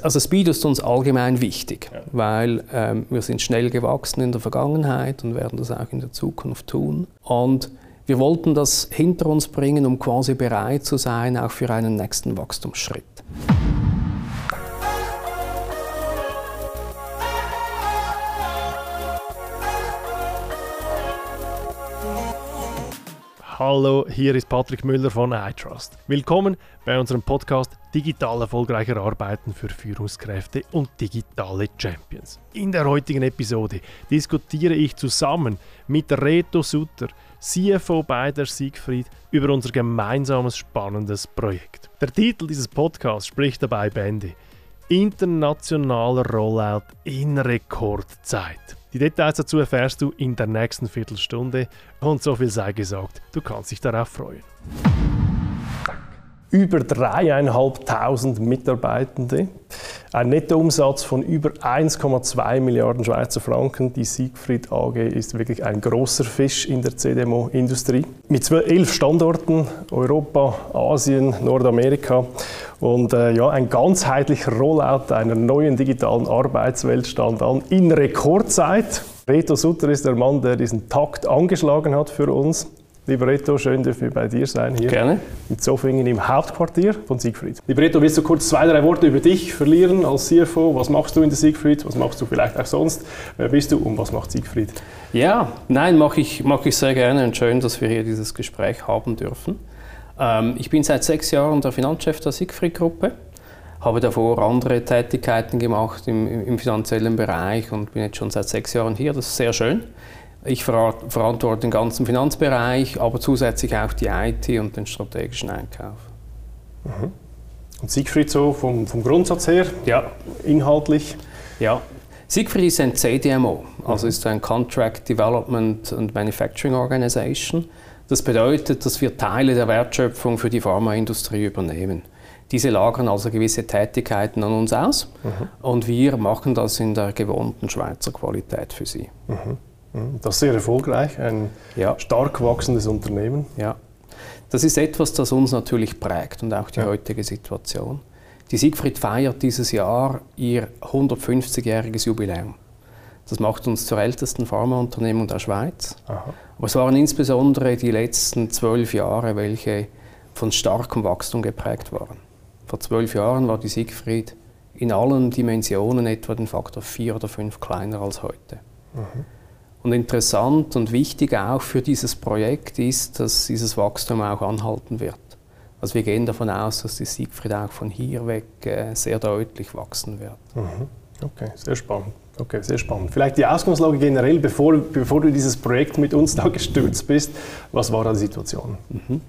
also Speed ist uns allgemein wichtig, ja. weil ähm, wir sind schnell gewachsen in der Vergangenheit und werden das auch in der Zukunft tun. Und wir wollten das hinter uns bringen, um quasi bereit zu sein, auch für einen nächsten Wachstumsschritt. Hallo, hier ist Patrick Müller von iTrust. Willkommen bei unserem Podcast Digital erfolgreicher Arbeiten für Führungskräfte und digitale Champions. In der heutigen Episode diskutiere ich zusammen mit Reto Sutter, CFO bei der Siegfried, über unser gemeinsames spannendes Projekt. Der Titel dieses Podcasts spricht dabei Bände. Internationaler Rollout in Rekordzeit. Die Details dazu erfährst du in der nächsten Viertelstunde und so viel sei gesagt, du kannst dich darauf freuen. Über dreieinhalbtausend Mitarbeitende, ein Nettoumsatz von über 1,2 Milliarden Schweizer Franken. Die Siegfried AG ist wirklich ein großer Fisch in der CDMO-Industrie. Mit elf Standorten, Europa, Asien, Nordamerika und äh, ja, ein ganzheitlicher Rollout einer neuen digitalen Arbeitswelt stand an in Rekordzeit. Reto Sutter ist der Mann, der diesen Takt angeschlagen hat für uns. Lieber Reto, schön, dass wir bei dir sein hier. Gerne. In Zofingen im Hauptquartier von Siegfried. Lieber Reto, willst du kurz zwei, drei Worte über dich verlieren als CFO? Was machst du in der Siegfried? Was machst du vielleicht auch sonst? Wer bist du und was macht Siegfried? Ja, nein, mache ich, mach ich sehr gerne und schön, dass wir hier dieses Gespräch haben dürfen. Ähm, ich bin seit sechs Jahren der Finanzchef der Siegfried-Gruppe, habe davor andere Tätigkeiten gemacht im, im, finanziellen Bereich und bin jetzt schon seit sechs Jahren hier. Das ist sehr schön. Ich ver verantworte den ganzen Finanzbereich, aber zusätzlich auch die IT und den strategischen Einkauf. Mhm. Und Siegfried so vom, vom Grundsatz her, ja. inhaltlich? Ja, Siegfried ist ein CDMO, also mhm. ist ein Contract Development and Manufacturing Organization. Das bedeutet, dass wir Teile der Wertschöpfung für die Pharmaindustrie übernehmen. Diese lagern also gewisse Tätigkeiten an uns aus mhm. und wir machen das in der gewohnten Schweizer Qualität für sie. Mhm. Mhm. Das ist sehr erfolgreich, ein ja. stark wachsendes Unternehmen. Ja, das ist etwas, das uns natürlich prägt und auch die ja. heutige Situation. Die Siegfried feiert dieses Jahr ihr 150-jähriges Jubiläum. Das macht uns zur ältesten Pharmaunternehmung der Schweiz. Aha. Aber es waren insbesondere die letzten zwölf Jahre, welche von starkem Wachstum geprägt waren. Vor zwölf Jahren war die Siegfried in allen Dimensionen etwa den Faktor vier oder fünf kleiner als heute. Mhm. Und interessant und wichtig auch für dieses Projekt ist, dass dieses Wachstum auch anhalten wird. Also wir gehen davon aus, dass die Siegfried auch von hier weg äh, sehr deutlich wachsen wird. Mhm. Okay, sehr spannend. Okay, sehr spannend. Vielleicht die Ausgangslage generell, bevor, bevor du dieses Projekt mit uns da gestürzt bist. Was war da die Situation? Mhm.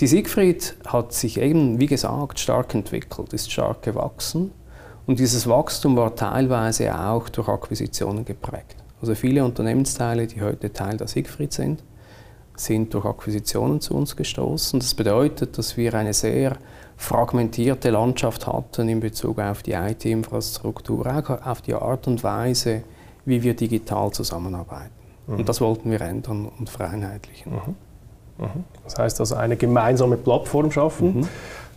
Die Siegfried hat sich eben, wie gesagt, stark entwickelt, ist stark gewachsen. Und dieses Wachstum war teilweise auch durch Akquisitionen geprägt. Also viele Unternehmensteile, die heute Teil der Siegfried sind, sind durch Akquisitionen zu uns gestoßen. Das bedeutet, dass wir eine sehr fragmentierte Landschaft hatten in Bezug auf die IT-Infrastruktur, auch auf die Art und Weise, wie wir digital zusammenarbeiten. Mhm. Und das wollten wir ändern und vereinheitlichen. Mhm. Mhm. Das heißt also eine gemeinsame Plattform schaffen.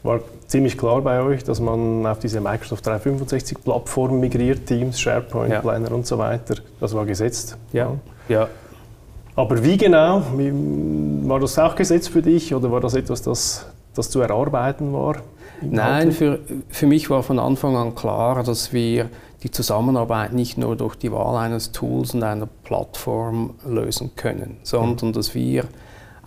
War ziemlich klar bei euch, dass man auf diese Microsoft 365 Plattform migriert, Teams, SharePoint, ja. Planner und so weiter. Das war gesetzt. Ja. ja. Aber wie genau? War das auch gesetzt für dich oder war das etwas, das das zu erarbeiten war? Nein, für, für mich war von Anfang an klar, dass wir die Zusammenarbeit nicht nur durch die Wahl eines Tools und einer Plattform lösen können, sondern mhm. dass wir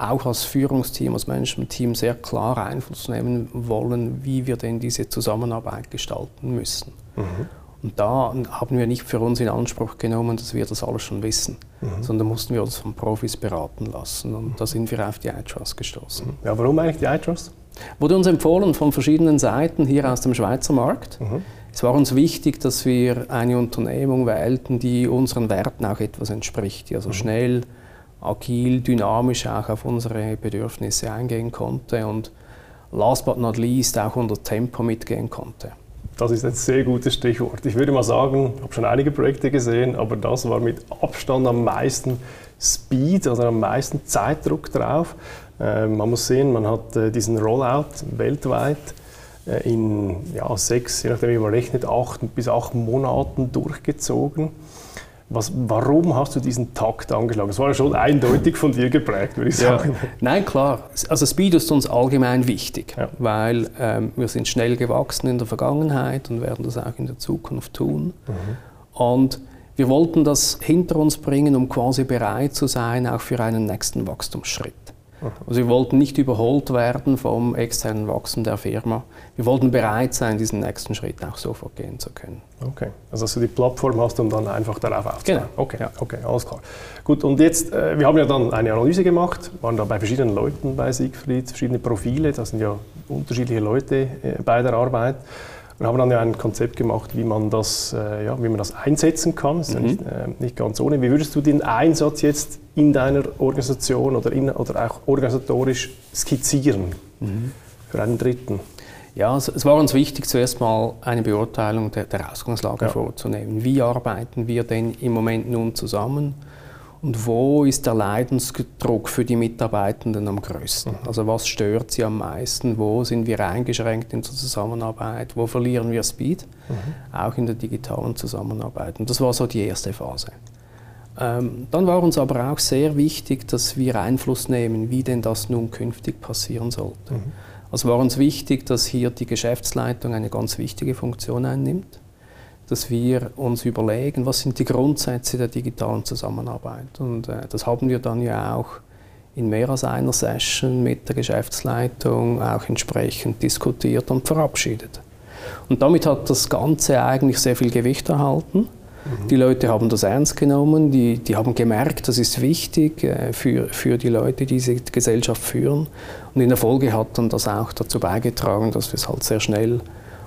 auch als Führungsteam, als Management-Team sehr klar Einfluss nehmen wollen, wie wir denn diese Zusammenarbeit gestalten müssen. Mhm. Und da haben wir nicht für uns in Anspruch genommen, dass wir das alles schon wissen, mhm. sondern mussten wir uns von Profis beraten lassen. Und da sind wir auf die iTrust gestoßen. Mhm. Ja, warum eigentlich die iTrust? Wurde uns empfohlen von verschiedenen Seiten hier aus dem Schweizer Markt. Mhm. Es war uns wichtig, dass wir eine Unternehmung wählten, die unseren Werten auch etwas entspricht, die also mhm. schnell, agil, dynamisch auch auf unsere Bedürfnisse eingehen konnte und last but not least auch unter Tempo mitgehen konnte. Das ist ein sehr gutes Stichwort. Ich würde mal sagen, ich habe schon einige Projekte gesehen, aber das war mit Abstand am meisten Speed, also am meisten Zeitdruck drauf. Äh, man muss sehen, man hat äh, diesen Rollout weltweit äh, in ja, sechs, je nachdem wie man rechnet, acht bis acht Monaten durchgezogen. Was, warum hast du diesen Takt angeschlagen? Das war ja schon eindeutig von dir geprägt, würde ich sagen. Ja. Nein, klar. Also Speed ist uns allgemein wichtig, ja. weil ähm, wir sind schnell gewachsen in der Vergangenheit und werden das auch in der Zukunft tun. Mhm. Und wir wollten das hinter uns bringen, um quasi bereit zu sein, auch für einen nächsten Wachstumsschritt. Also wir wollten nicht überholt werden vom externen Wachstum der Firma. Wir wollten bereit sein, diesen nächsten Schritt auch sofort gehen zu können. Okay, also dass du die Plattform hast, um dann einfach darauf aufzubauen. Genau. Okay, ja. okay, alles klar. Gut, und jetzt, äh, wir haben ja dann eine Analyse gemacht, waren da bei verschiedenen Leuten bei Siegfried, verschiedene Profile, das sind ja unterschiedliche Leute äh, bei der Arbeit. Wir haben dann ja ein Konzept gemacht, wie man das, äh, ja, wie man das einsetzen kann. Das ist mhm. ja nicht, äh, nicht, ganz ohne. Wie würdest du den Einsatz jetzt in deiner Organisation oder, in, oder auch organisatorisch skizzieren mhm. für einen Dritten? Ja, es, war uns wichtig, zuerst mal eine Beurteilung der, der Ausgangslage ja. vorzunehmen. Wie arbeiten wir denn im Moment nun zusammen? Und wo ist der Leidensdruck für die Mitarbeitenden am größten? Mhm. Also was stört sie am meisten? Wo sind wir eingeschränkt in der Zusammenarbeit? Wo verlieren wir Speed? Mhm. Auch in der digitalen Zusammenarbeit. Und das war so die erste Phase. Ähm, dann war uns aber auch sehr wichtig, dass wir Einfluss nehmen, wie denn das nun künftig passieren sollte. Mhm. Also war uns wichtig, dass hier die Geschäftsleitung eine ganz wichtige Funktion einnimmt dass wir uns überlegen, was sind die Grundsätze der digitalen Zusammenarbeit. Und äh, das haben wir dann ja auch in mehr als einer Session mit der Geschäftsleitung auch entsprechend diskutiert und verabschiedet. Und damit hat das Ganze eigentlich sehr viel Gewicht erhalten. Mhm. Die Leute haben das ernst genommen, die, die haben gemerkt, das ist wichtig äh, für, für die Leute, die diese Gesellschaft führen. Und in der Folge hat dann das auch dazu beigetragen, dass wir es halt sehr schnell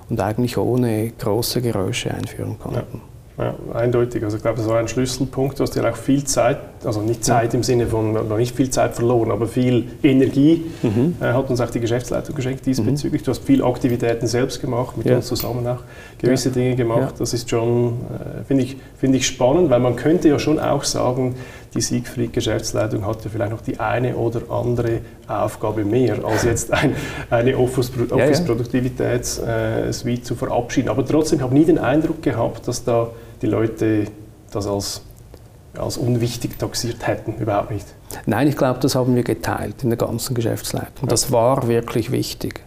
und eigentlich ohne große Geräusche einführen konnten. Ja. ja eindeutig. Also ich glaube, das war ein Schlüsselpunkt. Du hast ja auch viel Zeit, also nicht Zeit im Sinne von, noch nicht viel Zeit verloren, aber viel Energie mhm. äh, hat uns auch die Geschäftsleitung geschenkt diesbezüglich. Mhm. Du hast viel Aktivitäten selbst gemacht, mit ja. uns zusammen auch gewisse ja. Dinge gemacht. Das ist schon, äh, finde ich, find ich spannend, weil man könnte ja schon auch sagen, die Siegfried-Geschäftsleitung hatte vielleicht noch die eine oder andere Aufgabe mehr, als jetzt ein, eine Office-Produktivitäts-Suite äh, zu verabschieden. Aber trotzdem habe ich nie den Eindruck gehabt, dass da die Leute das als, als unwichtig taxiert hätten. Überhaupt nicht. Nein, ich glaube, das haben wir geteilt in der ganzen Geschäftsleitung. Das war wirklich wichtig.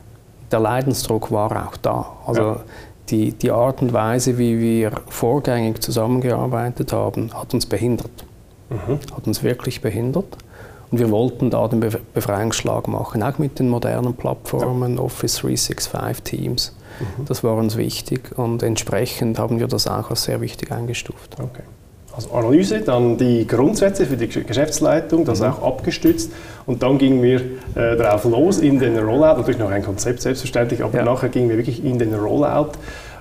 Der Leidensdruck war auch da. Also ja. die, die Art und Weise, wie wir vorgängig zusammengearbeitet haben, hat uns behindert mhm. hat uns wirklich behindert. Und wir wollten da den Befreiungsschlag machen, auch mit den modernen Plattformen, ja. Office 365 Teams. Mhm. Das war uns wichtig und entsprechend haben wir das auch als sehr wichtig eingestuft. Okay. Also Analyse, dann die Grundsätze für die Geschäftsleitung, das mhm. auch abgestützt. Und dann gingen wir äh, darauf los in den Rollout, natürlich noch ein Konzept selbstverständlich, aber ja. nachher gingen wir wirklich in den Rollout.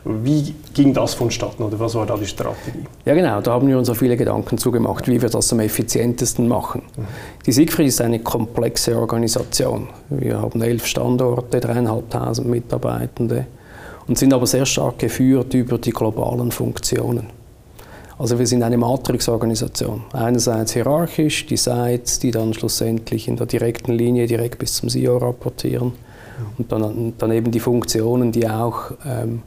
Wie ging das vonstatten oder was war da die Strategie? Ja genau, da haben wir uns auch viele Gedanken zugemacht, wie wir das am effizientesten machen. Mhm. Die Siegfried ist eine komplexe Organisation. Wir haben elf Standorte, dreieinhalbtausend Mitarbeitende und sind aber sehr stark geführt über die globalen Funktionen. Also wir sind eine Matrix-Organisation. Einerseits hierarchisch, die Sites, die dann schlussendlich in der direkten Linie direkt bis zum CEO rapportieren. Und dann, dann eben die Funktionen, die auch ähm,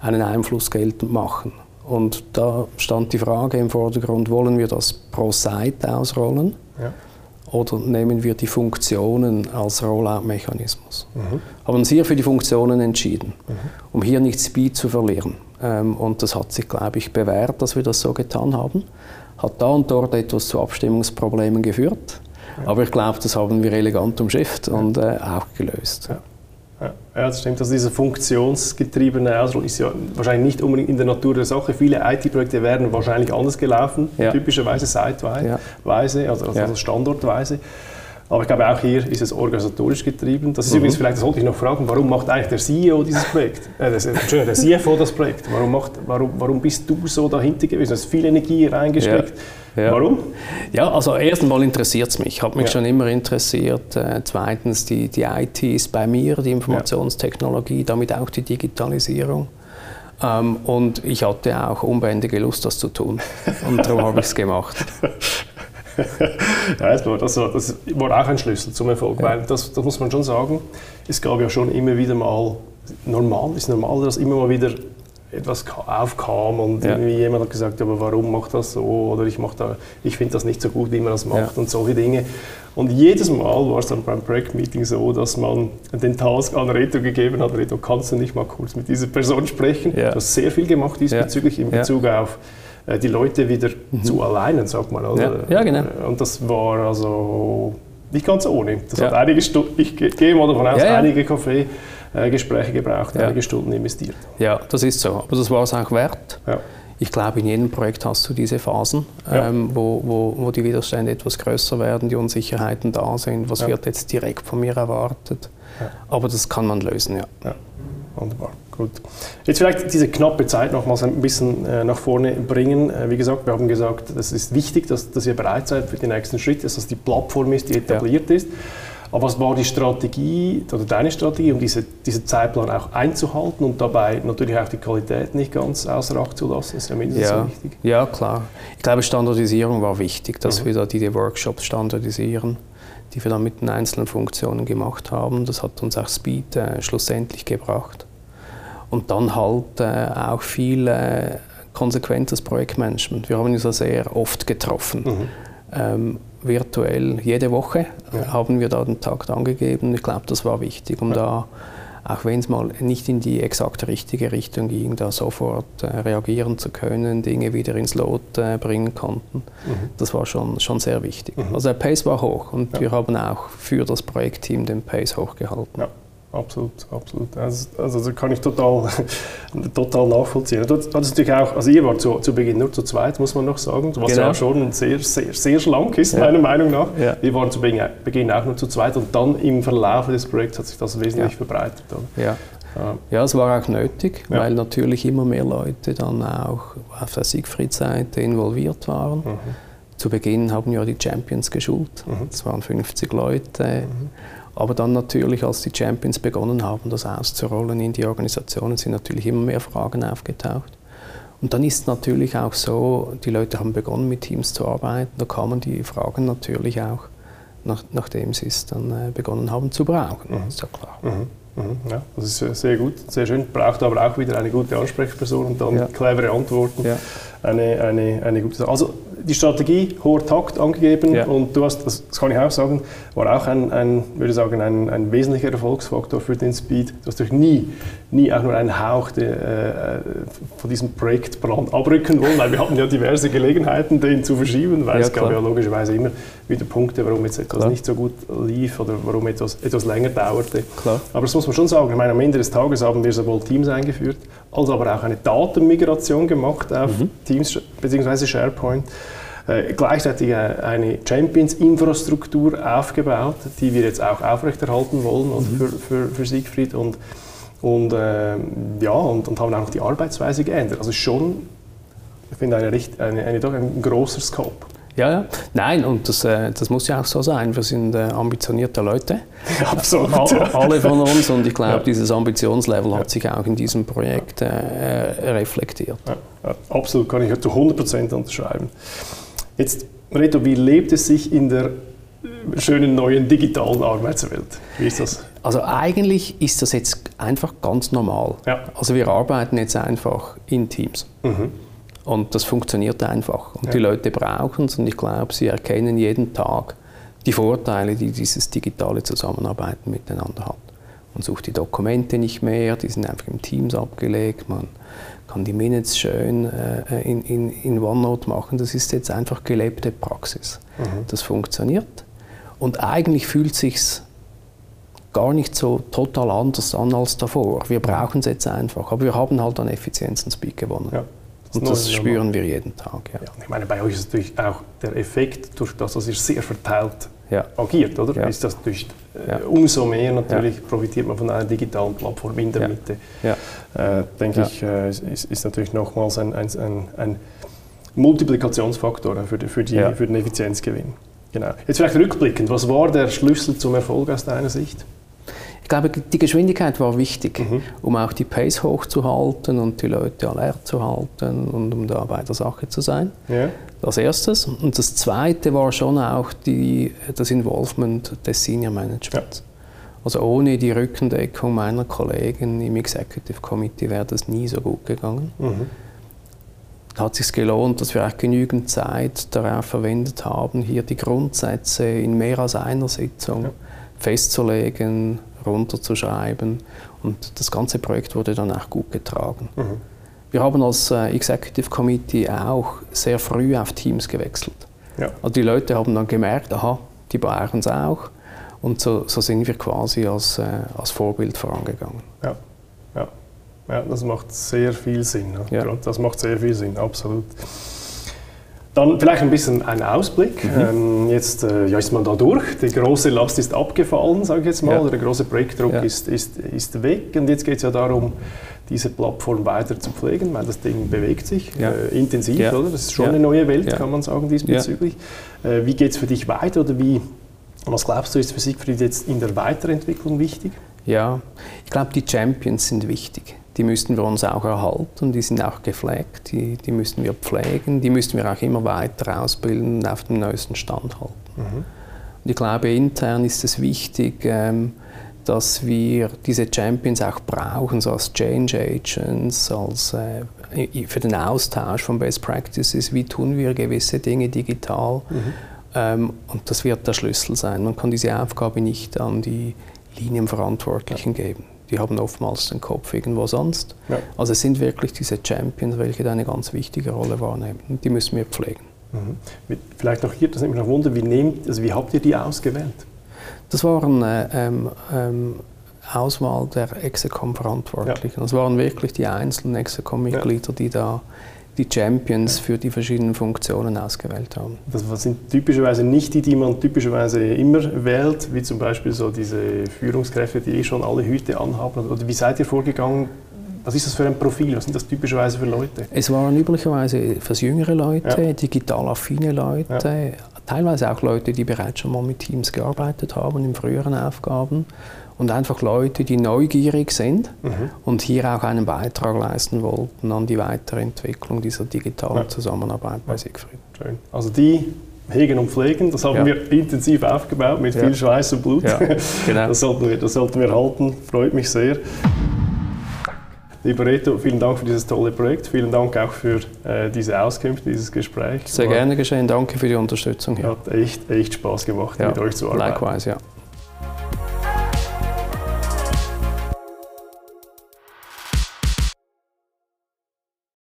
einen Einfluss geltend machen. Und da stand die Frage im Vordergrund, wollen wir das pro Seite ausrollen ja. oder nehmen wir die Funktionen als Rollout-Mechanismus? Mhm. Haben uns hier für die Funktionen entschieden, mhm. um hier nicht Speed zu verlieren. Ähm, und das hat sich, glaube ich, bewährt, dass wir das so getan haben. Hat da und dort etwas zu Abstimmungsproblemen geführt, ja. aber ich glaube, das haben wir elegant umschifft ja. und äh, auch gelöst. Ja, das stimmt. Also diese funktionsgetriebene Ausrollung ist ja wahrscheinlich nicht unbedingt in der Natur der Sache. Viele IT-Projekte werden wahrscheinlich anders gelaufen, ja. typischerweise zeitweise, ja. also, also standortweise. Aber ich glaube, auch hier ist es organisatorisch getrieben. Das ist mhm. übrigens, vielleicht das wollte ich noch fragen, warum macht eigentlich der CEO dieses Projekt? Äh, das, der CFO das Projekt? Warum, macht, warum, warum bist du so dahinter gewesen? Du hast viel Energie reingesteckt. Ja. Ja. Warum? Ja, also erstens mal interessiert es mich, hat mich ja. schon immer interessiert. Äh, zweitens, die, die IT ist bei mir, die Informationstechnologie, damit auch die Digitalisierung. Ähm, und ich hatte auch unbändige Lust, das zu tun. Und darum habe ich es gemacht. ja, das war, das, war, auch ein Schlüssel zum Erfolg, ja. weil das, das muss man schon sagen, es gab ja schon immer wieder mal, normal, ist normal, dass immer mal wieder etwas aufkam und ja. irgendwie jemand hat gesagt, aber warum macht das so oder ich, ich finde das nicht so gut, wie man das macht ja. und solche Dinge. Und jedes Mal war es dann beim Project-Meeting so, dass man den Task an Reto gegeben hat, Reto, kannst du nicht mal kurz mit dieser Person sprechen? Ja. Du hast sehr viel gemacht diesbezüglich in Bezug auf die Leute wieder mhm. zu alleinen, sag mal. Also, ja. genau. Äh, und das war also nicht ganz ohne. Das hat einige Stunden, ich gehe mal davon aus, einige Kaffee äh, gebraucht, ja. einige Stunden investiert. Ja, das ist so. Aber das war es auch wert. Ja. Ich glaube, in jedem Projekt hast du diese Phasen, ja. ähm, wo, wo, wo, die Widerstände etwas größer werden, die Unsicherheiten da sind. Was wird jetzt direkt von mir erwartet? Aber das kann man lösen, ja. Wunderbar. Gut. Jetzt vielleicht diese knappe Zeit nochmals ein bisschen äh, nach vorne bringen. Äh, wie gesagt, wir haben gesagt, es ist wichtig, dass, dass ihr bereit seid für den nächsten Schritt, dass das die Plattform ist, die etabliert ja. ist. Aber was war die Strategie oder deine Strategie, um diese, diesen Zeitplan auch einzuhalten und dabei natürlich auch die Qualität nicht ganz außer Acht zu lassen? Ist ja mindestens ja, so wichtig. Ja, klar. Ich glaube, Standardisierung war wichtig, dass mhm. wir da diese Workshops standardisieren, die wir dann mit den einzelnen Funktionen gemacht haben. Das hat uns auch Speed äh, schlussendlich gebracht. Und dann halt äh, auch viel äh, konsequentes Projektmanagement. Wir haben uns ja sehr oft getroffen. Mhm. Ähm, virtuell jede Woche ja. haben wir da den Takt angegeben. Ich glaube, das war wichtig, um ja. da, auch wenn es mal nicht in die exakt richtige Richtung ging, da sofort äh, reagieren zu können, Dinge wieder ins Lot äh, bringen konnten. Mhm. Das war schon, schon sehr wichtig. Mhm. Also der Pace war hoch und ja. wir haben auch für das Projektteam den Pace hochgehalten absolut, absolut. Also, also das kann ich total, total nachvollziehen. Du, das natürlich auch, also ihr wart zu, zu Beginn nur zu zweit, muss man noch sagen, was genau. ja schon sehr, sehr, sehr schlank ist, ja. meiner Meinung nach. Ja. Wir waren zu Beginn auch nur zu zweit und dann im Verlauf des Projekts hat sich das wesentlich ja. verbreitet. Ja. Ja, es war auch nötig, ja. weil natürlich immer mehr Leute dann auch auf der Siegfried-Seite involviert waren. Mhm. Zu Beginn haben ja die Champions geschult. Mhm. Das waren 50 Leute. Mhm. Aber dann natürlich, als die Champions begonnen haben, das auszurollen in die Organisationen, sind natürlich immer mehr Fragen aufgetaucht. Und dann ist natürlich auch so, die Leute haben begonnen mit Teams zu arbeiten, da kamen die Fragen natürlich auch, nach, nachdem sie es dann äh, begonnen haben zu brauchen. Mhm. Ist ja klar. Mhm. Mhm. Ja, das ist sehr gut, sehr schön. Braucht aber auch wieder eine gute Ansprechperson und dann ja. clevere Antworten. Ja. Eine, eine, eine gute Sache. Also die Strategie, hoher Takt angegeben ja. und du hast, das, das, kann ich auch sagen, war auch ein, ein würde sagen, ein, ein wesentlicher Erfolgsfaktor für den Speed. Du hast dich nie, nie auch nur einen Hauch de, äh, von diesem Projektplan abrücken wollen, weil wir hatten ja diverse Gelegenheiten, den zu verschieben, weil ja, es gab ja logischerweise immer wieder Punkte, warum jetzt etwas klar. nicht so gut lief oder warum etwas, etwas länger dauerte. Klar. Aber das muss man schon sagen, ich meine, am Ende des Tages haben wir sowohl Teams eingeführt, als aber auch eine Datenmigration gemacht auf mhm. Teams bzw. SharePoint. Äh, gleichzeitig äh, eine Champions-Infrastruktur aufgebaut, die wir jetzt auch aufrechterhalten wollen mhm. für, für, für, Siegfried und, und, äh, ja, und, und, haben auch die Arbeitsweise geändert. Also schon, ich finde, eine, eine, eine, doch ein großer Scope. Ja, ja. Nein, und das, äh, das muss ja auch so sein. Wir sind äh, ambitionierte Leute. Absolut. alle von uns. Und ich glaube, ja. dieses Ambitionslevel ja. hat sich auch in diesem Projekt äh, reflektiert. Ja, absolut, kann ich zu 100% unterschreiben. Jetzt, Reto, wie lebt es sich in der schönen neuen digitalen Arbeitswelt? Wie ist das? Also eigentlich ist das jetzt einfach ganz normal. Also wir arbeiten jetzt einfach in Teams. Mhm. Und das funktioniert einfach. Und ja. die Leute brauchen es und ich glaube, sie erkennen jeden Tag die Vorteile, die dieses digitale Zusammenarbeiten miteinander hat. Man sucht die Dokumente nicht mehr, die sind einfach im Teams abgelegt, man kann die Minutes schön äh, in, in, in OneNote machen. Das ist jetzt einfach gelebte Praxis. Mhm. Das funktioniert. Und eigentlich fühlt es sich gar nicht so total anders an als davor. Wir brauchen es jetzt einfach, aber wir haben halt an Effizienz und Speed gewonnen. Ja. Und das spüren wir jeden Tag. Ja. ja. ich meine, bei euch ist natürlich auch der Effekt, durch das, dass ihr sehr verteilt ja. agiert, oder? Ja. Ist das durch, äh, umso mehr natürlich profitiert man von einer digitalen Plattform in der Mitte. Äh, denke ich, äh, ist, ist, natürlich nochmals ein, ein, ein, ein Multiplikationsfaktor für, die, für, die, für den Effizienzgewinn. Genau. Jetzt vielleicht rückblickend, was war der Schlüssel zum Erfolg aus deiner Sicht? Ich glaube, die Geschwindigkeit war wichtig, mhm. um auch die Pace hochzuhalten und die Leute alert zu halten und um da bei der Sache zu sein. Ja. Das erstes. Und das zweite war schon auch die, das Involvement des Senior Managements. Ja. Also ohne die Rückendeckung meiner Kollegen im Executive Committee wäre das nie so gut gegangen. Mhm. Hat es sich gelohnt, dass wir auch genügend Zeit darauf verwendet haben, hier die Grundsätze in mehr als einer Sitzung ja. festzulegen, runterzuschreiben. Und das ganze Projekt wurde dann auch gut getragen. Mhm. Wir haben als äh, Executive Committee auch sehr früh auf Teams gewechselt. Ja. Also die Leute haben dann gemerkt, aha, die brauchen es auch. Und so, so, sind wir quasi als, äh, als Vorbild vorangegangen. Ja. Ja. ja, das macht sehr viel Sinn. Ja. Das macht sehr viel Sinn, absolut. Dann vielleicht ein bisschen ein Ausblick. Mhm. Ähm, jetzt äh, ja, ist man da durch. Die große Last ist abgefallen, sage ich jetzt mal. Ja. Der große Projektdruck ja. ist, ist, ist weg. Und jetzt geht es ja darum, diese Plattform weiter zu pflegen, weil das Ding bewegt sich ja. äh, intensiv, oder? Das ist schon eine neue Welt, kann man sagen, diesbezüglich. Äh, wie geht es für dich weiter oder wie, was glaubst du, ist für Siegfried jetzt in der Weiterentwicklung wichtig? Ja, ich glaube, die Champions sind wichtig die müssten wir uns auch erhalten, die sind auch gepflegt, die, die müssten wir pflegen, die müssten wir auch immer weiter ausbilden und auf dem neuesten Stand halten. Mhm. Und ich glaube, intern ist es wichtig, ähm, dass wir diese Champions auch brauchen, so als Change Agents, als, äh, für den Austausch von Best Practices, wie tun wir gewisse Dinge digital. Mhm. Und das wird der Schlüssel sein. Man kann diese Aufgabe nicht an die Linienverantwortlichen geben die haben oftmals den Kopf irgendwo sonst. Ja. Also es sind wirklich diese Champions, welche da eine ganz wichtige Rolle wahrnehmen. Und die müssen wir pflegen. Mhm. Vielleicht noch hier, das nimmt mich noch Wunder, wie, nehmt, also wie habt ihr die ausgewählt? Das waren äh, ähm, ähm, Auswahl der Execom-Verantwortlichen. Ja. Das waren wirklich die einzelnen Execom-Mitglieder, ja. die da die Champions für die verschiedenen Funktionen ausgewählt haben. Das sind typischerweise nicht die, die man typischerweise immer wählt, wie zum Beispiel so diese Führungskräfte, die eh schon alle Hüte anhaben. Oder wie seid ihr vorgegangen? Was ist das für ein Profil? Was sind das typischerweise für Leute? Es waren üblicherweise fürs jüngere Leute, ja. digital affine Leute, ja. teilweise auch Leute, die bereits schon mal mit Teams gearbeitet haben in früheren Aufgaben und einfach Leute, die neugierig sind mhm. und hier auch einen Beitrag leisten wollten an die Weiterentwicklung dieser digitalen ja. Zusammenarbeit bei Siegfried. Schön. Also die hegen und pflegen, das haben ja. wir intensiv aufgebaut mit ja. viel Schweiß und Blut. Genau. Das, sollten wir, das sollten wir halten, freut mich sehr. Lieber Reto, vielen Dank für dieses tolle Projekt. Vielen Dank auch für äh, diese Auskünfte, dieses Gespräch. Sehr gerne geschehen. Danke für die Unterstützung. Hier. Hat echt, echt Spaß gemacht, mit euch zu arbeiten. Likewise, ja.